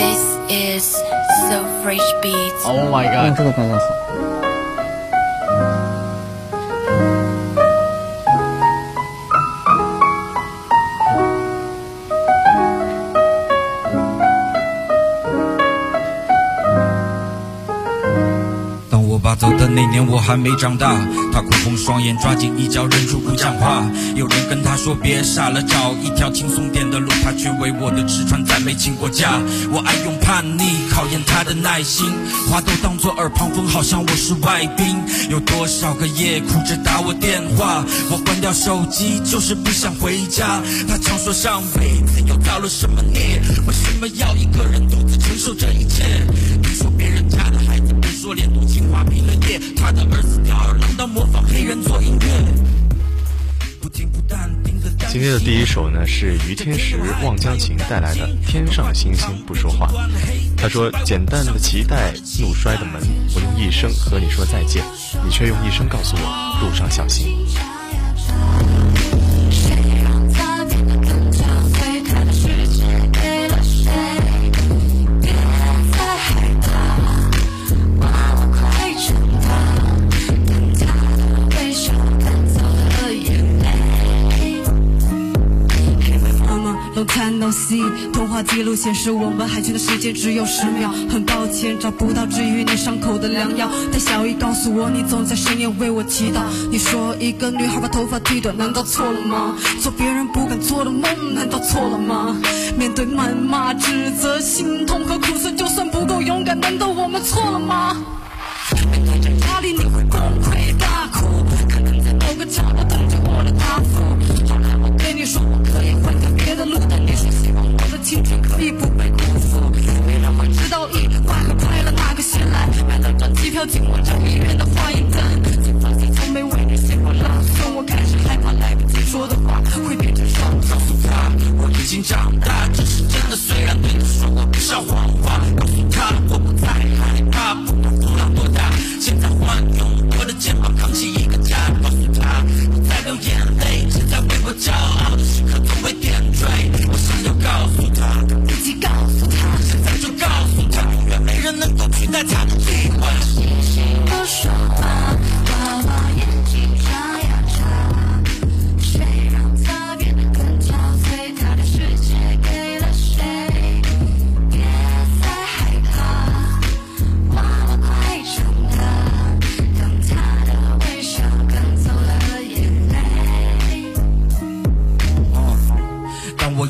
This is so fresh beats. Oh my god！爸走的那年，我还没长大。他哭红双眼，抓紧衣角，忍住不讲话。有人跟他说别傻了，找一条轻松点的路。他却为我的吃穿再没请过假。我爱用叛逆考验他的耐心，话都当作耳旁风，好像我是外宾。有多少个夜哭着打我电话，我关掉手机就是不想回家。他常说上辈子又造了什么孽，为什么要一个人独自承受这一切？你说别人家的孩子，说连读清华毕了业，他的儿子吊儿郎当模仿黑人做音乐，不听不淡定的今天的第一首呢是于天石、望江琴带来的《天上的星星不说话》。他说：“简单的期待，怒摔的门，我用一生和你说再见，你却用一生告诉我路上小心。No see，通话记录显示我们海军的时间只有十秒。很抱歉找不到治愈你伤口的良药，但小姨告诉我你总在深夜为我祈祷。你说一个女孩把头发剃短，难道错了吗？做别人不敢做的梦，难道错了吗？面对谩骂、指责、心痛和苦涩，就算不够勇敢，难道我们错了吗？面对着压力，你会崩溃听我这医院的花影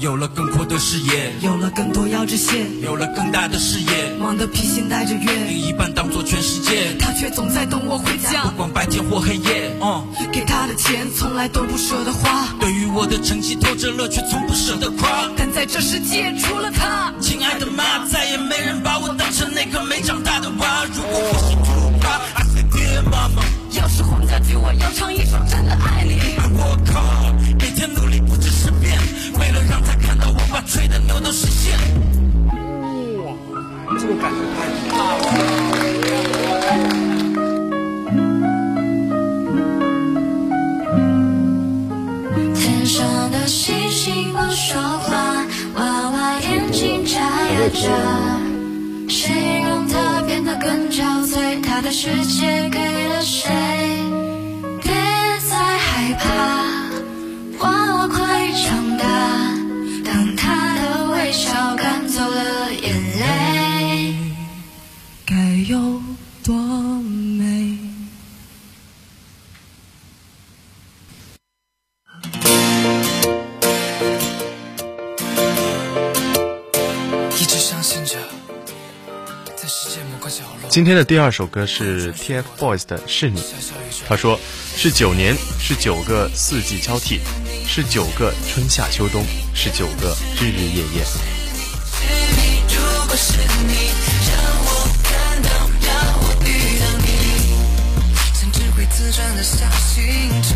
有了更阔的视野，有了更多腰肢线，有了更大的视野，忙得披星戴着月，另一半当做全世界，他却总在等我回家不。管白天或黑夜。嗯，给他的钱从来都不舍得花，对于我的成绩偷着乐，却从不舍得夸。但在这世界除了他，亲爱的妈，再也没人把我当成那个没长大的娃。如果我是猪八，I say dear mama，要是黄家驹，我要唱一首真的爱你。世界给了谁？今天的第二首歌是 TFBOYS 的《是你》。他说：“是九年，是九个四季交替，是九个春夏秋冬，是九个日日夜夜。如果是你让我看到，让我遇到你，像只会自转的小星球，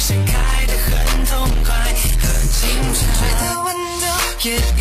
盛开得很痛快，和清晨吹的温柔。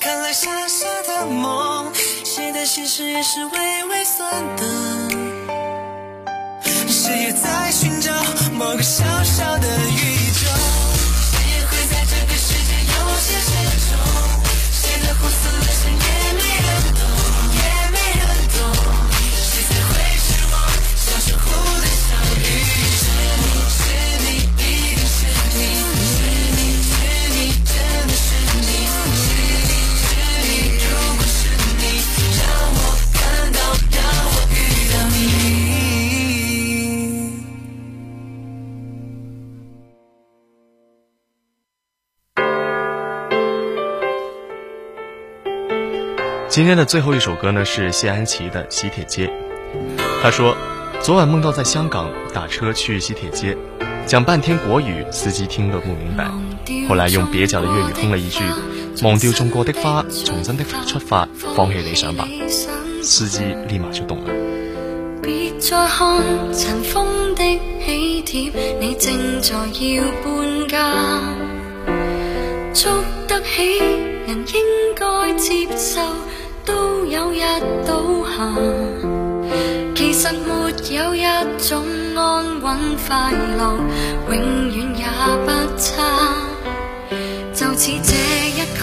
看来傻傻的梦，谁的心事也是微微酸的。谁也在寻找某个小小的宇宙，谁也会在这个世界有些今天的最后一首歌呢是谢安琪的《喜帖街》。他说，昨晚梦到在香港打车去喜帖街，讲半天国语，司机听都不明白。后来用蹩脚的粤语哼了一句：“忘掉种过的花，重新的出发，放弃理想吧。”司机立马就懂了。別再看塵封的喜帖，你正在要搬家。捉得起人應該接受，都有日倒下。其实没有一种安稳快乐，永远也不差。就似这一區